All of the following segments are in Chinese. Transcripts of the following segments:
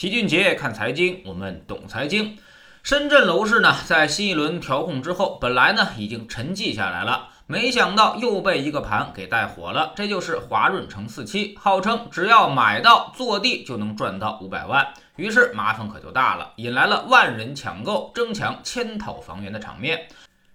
齐俊杰看财经，我们懂财经。深圳楼市呢，在新一轮调控之后，本来呢已经沉寂下来了，没想到又被一个盘给带火了。这就是华润城四期，号称只要买到坐地就能赚到五百万，于是麻烦可就大了，引来了万人抢购、争抢千套房源的场面。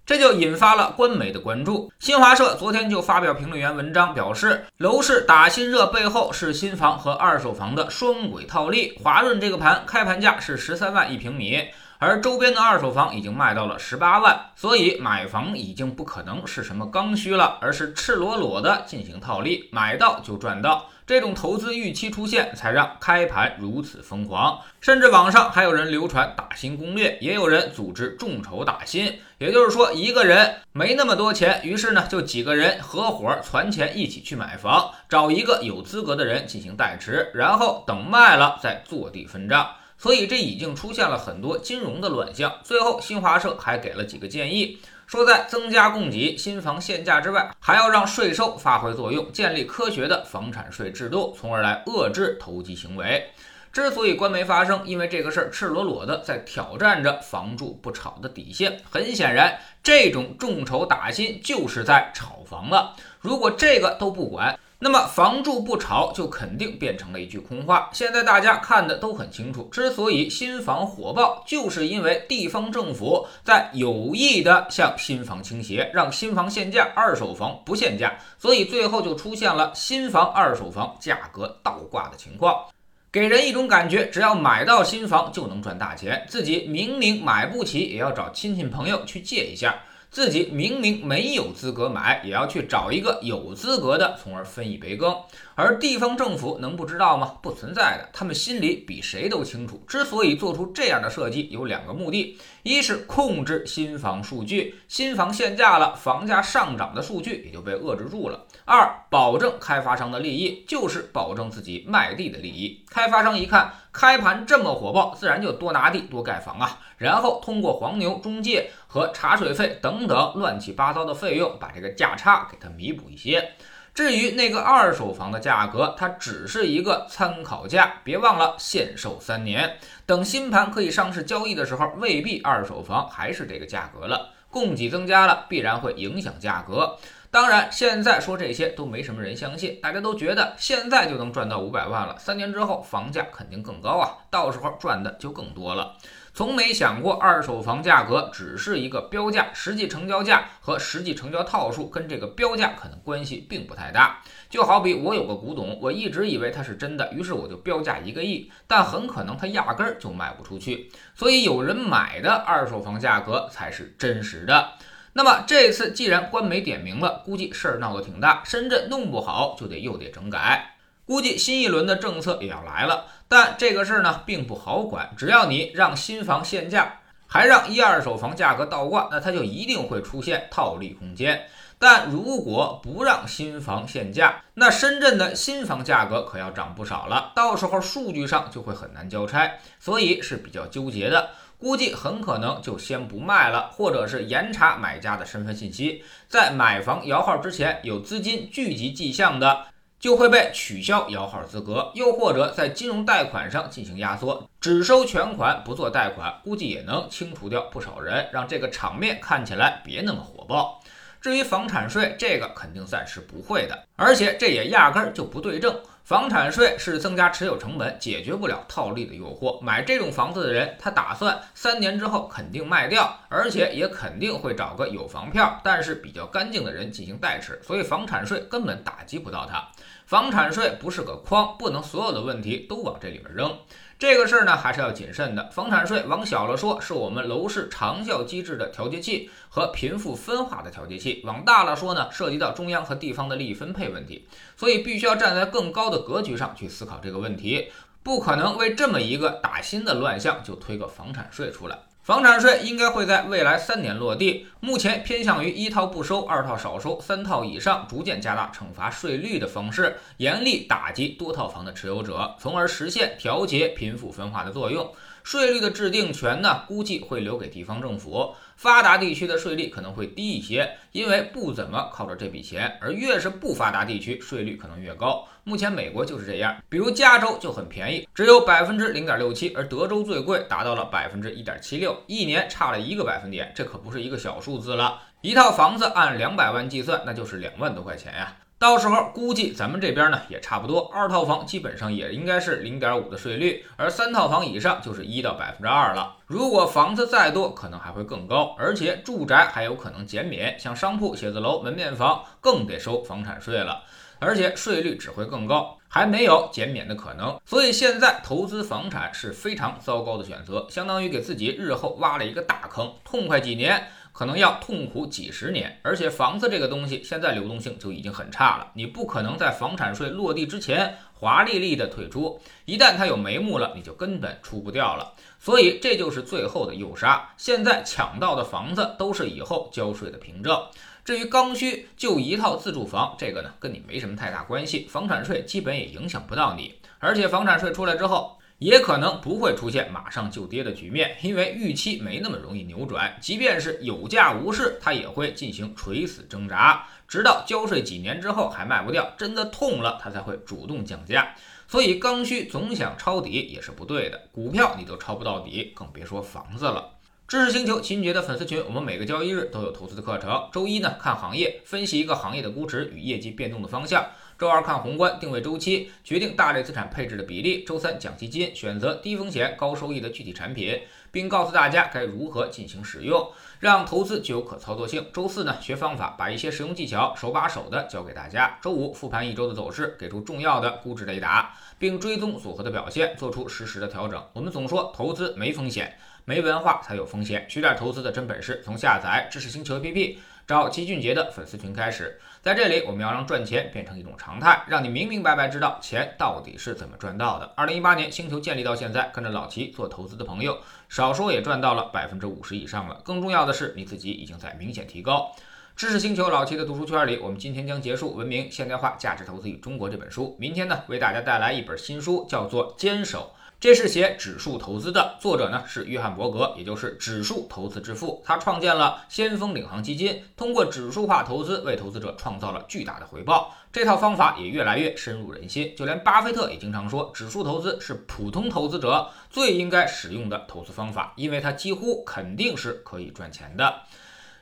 这就引发了官媒的关注。新华社昨天就发表评论员文章，表示楼市打新热背后是新房和二手房的双轨套利。华润这个盘开盘价是十三万一平米，而周边的二手房已经卖到了十八万，所以买房已经不可能是什么刚需了，而是赤裸裸的进行套利，买到就赚到。这种投资预期出现，才让开盘如此疯狂。甚至网上还有人流传打新攻略，也有人组织众筹打新。也就是说，一个人没那么多钱，于是呢，就几个人合伙攒钱一起去买房，找一个有资格的人进行代持，然后等卖了再坐地分账。所以这已经出现了很多金融的乱象。最后，新华社还给了几个建议。说在增加供给、新房限价之外，还要让税收发挥作用，建立科学的房产税制度，从而来遏制投机行为。之所以官媒发声，因为这个事儿赤裸裸的在挑战着房住不炒的底线。很显然，这种众筹打新就是在炒房了。如果这个都不管，那么房住不炒就肯定变成了一句空话。现在大家看的都很清楚，之所以新房火爆，就是因为地方政府在有意的向新房倾斜，让新房限价，二手房不限价，所以最后就出现了新房、二手房价格倒挂的情况，给人一种感觉，只要买到新房就能赚大钱，自己明明买不起，也要找亲戚朋友去借一下。自己明明没有资格买，也要去找一个有资格的，从而分一杯羹。而地方政府能不知道吗？不存在的，他们心里比谁都清楚。之所以做出这样的设计，有两个目的：一是控制新房数据，新房限价了，房价上涨的数据也就被遏制住了；二，保证开发商的利益，就是保证自己卖地的利益。开发商一看开盘这么火爆，自然就多拿地、多盖房啊，然后通过黄牛、中介。和茶水费等等乱七八糟的费用，把这个价差给它弥补一些。至于那个二手房的价格，它只是一个参考价，别忘了限售三年。等新盘可以上市交易的时候，未必二手房还是这个价格了。供给增加了，必然会影响价格。当然，现在说这些都没什么人相信，大家都觉得现在就能赚到五百万了，三年之后房价肯定更高啊，到时候赚的就更多了。从没想过二手房价格只是一个标价，实际成交价和实际成交套数跟这个标价可能关系并不太大。就好比我有个古董，我一直以为它是真的，于是我就标价一个亿，但很可能它压根儿就卖不出去。所以有人买的二手房价格才是真实的。那么这次既然官媒点名了，估计事儿闹得挺大，深圳弄不好就得又得整改。估计新一轮的政策也要来了，但这个事儿呢并不好管。只要你让新房限价，还让一二手房价格倒挂，那它就一定会出现套利空间。但如果不让新房限价，那深圳的新房价格可要涨不少了，到时候数据上就会很难交差，所以是比较纠结的。估计很可能就先不卖了，或者是严查买家的身份信息，在买房摇号之前有资金聚集迹象的。就会被取消摇号资格，又或者在金融贷款上进行压缩，只收全款不做贷款，估计也能清除掉不少人，让这个场面看起来别那么火爆。至于房产税，这个肯定暂时不会的，而且这也压根儿就不对症。房产税是增加持有成本，解决不了套利的诱惑。买这种房子的人，他打算三年之后肯定卖掉，而且也肯定会找个有房票但是比较干净的人进行代持，所以房产税根本打击不到他。房产税不是个筐，不能所有的问题都往这里面扔。这个事儿呢，还是要谨慎的。房产税往小了说，是我们楼市长效机制的调节器和贫富分化的调节器；往大了说呢，涉及到中央和地方的利益分配问题。所以，必须要站在更高的格局上去思考这个问题，不可能为这么一个打新的乱象就推个房产税出来。房产税应该会在未来三年落地，目前偏向于一套不收，二套少收，三套以上逐渐加大惩罚税率的方式，严厉打击多套房的持有者，从而实现调节贫富分化的作用。税率的制定权呢，估计会留给地方政府。发达地区的税率可能会低一些，因为不怎么靠着这笔钱；而越是不发达地区，税率可能越高。目前美国就是这样，比如加州就很便宜，只有百分之零点六七，而德州最贵，达到了百分之一点七六，一年差了一个百分点，这可不是一个小数字了。一套房子按两百万计算，那就是两万多块钱呀。到时候估计咱们这边呢也差不多，二套房基本上也应该是零点五的税率，而三套房以上就是一到百分之二了。如果房子再多，可能还会更高，而且住宅还有可能减免，像商铺、写字楼、门面房更得收房产税了，而且税率只会更高，还没有减免的可能。所以现在投资房产是非常糟糕的选择，相当于给自己日后挖了一个大坑，痛快几年。可能要痛苦几十年，而且房子这个东西现在流动性就已经很差了，你不可能在房产税落地之前华丽丽的退出，一旦它有眉目了，你就根本出不掉了。所以这就是最后的诱杀。现在抢到的房子都是以后交税的凭证。至于刚需，就一套自住房，这个呢跟你没什么太大关系，房产税基本也影响不到你。而且房产税出来之后。也可能不会出现马上就跌的局面，因为预期没那么容易扭转。即便是有价无市，它也会进行垂死挣扎，直到交税几年之后还卖不掉，真的痛了，它才会主动降价。所以刚需总想抄底也是不对的，股票你都抄不到底，更别说房子了。知识星球秦杰的粉丝群，我们每个交易日都有投资的课程。周一呢，看行业，分析一个行业的估值与业绩变动的方向。周二看宏观定位周期，决定大类资产配置的比例。周三讲基金，选择低风险高收益的具体产品，并告诉大家该如何进行使用，让投资具有可操作性。周四呢学方法，把一些实用技巧手把手的教给大家。周五复盘一周的走势，给出重要的估值雷达，并追踪组合的表现，做出实时的调整。我们总说投资没风险，没文化才有风险。学点投资的真本事，从下载知识星球 APP。找齐俊杰的粉丝群开始，在这里我们要让赚钱变成一种常态，让你明明白白知道钱到底是怎么赚到的。二零一八年星球建立到现在，跟着老齐做投资的朋友，少说也赚到了百分之五十以上了。更重要的是，你自己已经在明显提高。知识星球老齐的读书圈里，我们今天将结束《文明现代化价值投资与中国》这本书，明天呢为大家带来一本新书，叫做《坚守》。这是写指数投资的，作者呢是约翰伯格，也就是指数投资之父。他创建了先锋领航基金，通过指数化投资为投资者创造了巨大的回报。这套方法也越来越深入人心，就连巴菲特也经常说，指数投资是普通投资者最应该使用的投资方法，因为它几乎肯定是可以赚钱的。